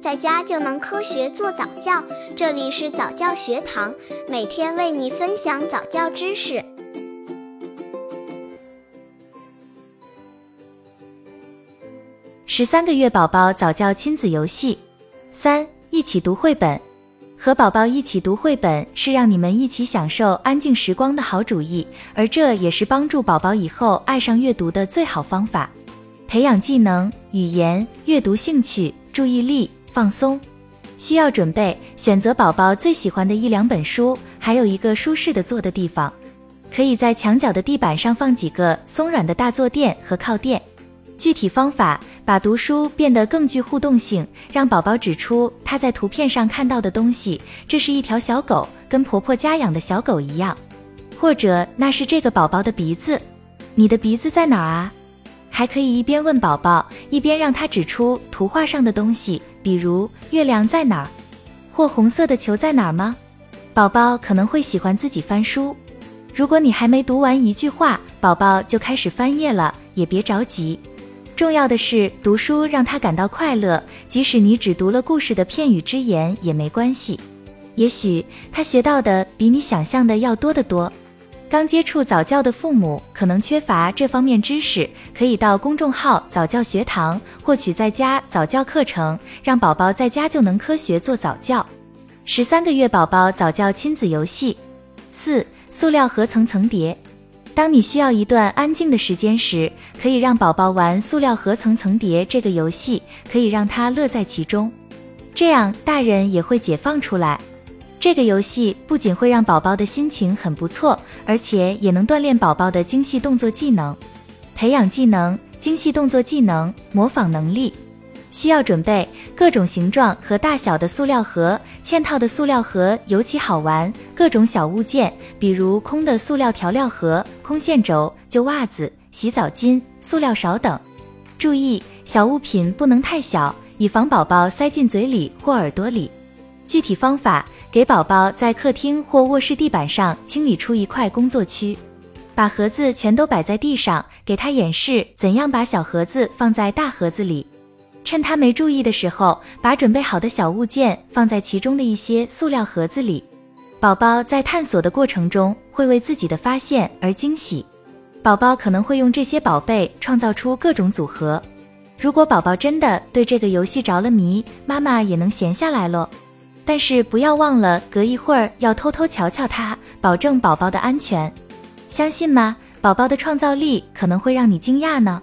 在家就能科学做早教。这里是早教学堂，每天为你分享早教知识。十三个月宝宝早教亲子游戏三，一起读绘本。和宝宝一起读绘本是让你们一起享受安静时光的好主意，而这也是帮助宝宝以后爱上阅读的最好方法。培养技能、语言、阅读兴趣、注意力、放松。需要准备选择宝宝最喜欢的一两本书，还有一个舒适的坐的地方，可以在墙角的地板上放几个松软的大坐垫和靠垫。具体方法：把读书变得更具互动性，让宝宝指出他在图片上看到的东西。这是一条小狗，跟婆婆家养的小狗一样。或者那是这个宝宝的鼻子，你的鼻子在哪儿啊？还可以一边问宝宝，一边让他指出图画上的东西，比如月亮在哪儿，或红色的球在哪儿吗？宝宝可能会喜欢自己翻书。如果你还没读完一句话，宝宝就开始翻页了，也别着急。重要的是读书让他感到快乐，即使你只读了故事的片语之言也没关系。也许他学到的比你想象的要多得多。刚接触早教的父母可能缺乏这方面知识，可以到公众号早教学堂获取在家早教课程，让宝宝在家就能科学做早教。十三个月宝宝早教亲子游戏四：塑料盒层层叠。当你需要一段安静的时间时，可以让宝宝玩塑料盒层层叠这个游戏，可以让他乐在其中，这样大人也会解放出来。这个游戏不仅会让宝宝的心情很不错，而且也能锻炼宝宝的精细动作技能，培养技能、精细动作技能、模仿能力。需要准备各种形状和大小的塑料盒，嵌套的塑料盒尤其好玩。各种小物件，比如空的塑料调料盒、空线轴、旧袜子、洗澡巾、塑料勺等。注意，小物品不能太小，以防宝宝塞进嘴里或耳朵里。具体方法：给宝宝在客厅或卧室地板上清理出一块工作区，把盒子全都摆在地上，给他演示怎样把小盒子放在大盒子里。趁他没注意的时候，把准备好的小物件放在其中的一些塑料盒子里。宝宝在探索的过程中会为自己的发现而惊喜。宝宝可能会用这些宝贝创造出各种组合。如果宝宝真的对这个游戏着了迷，妈妈也能闲下来喽。但是不要忘了隔一会儿要偷偷瞧瞧它，保证宝宝的安全。相信吗？宝宝的创造力可能会让你惊讶呢。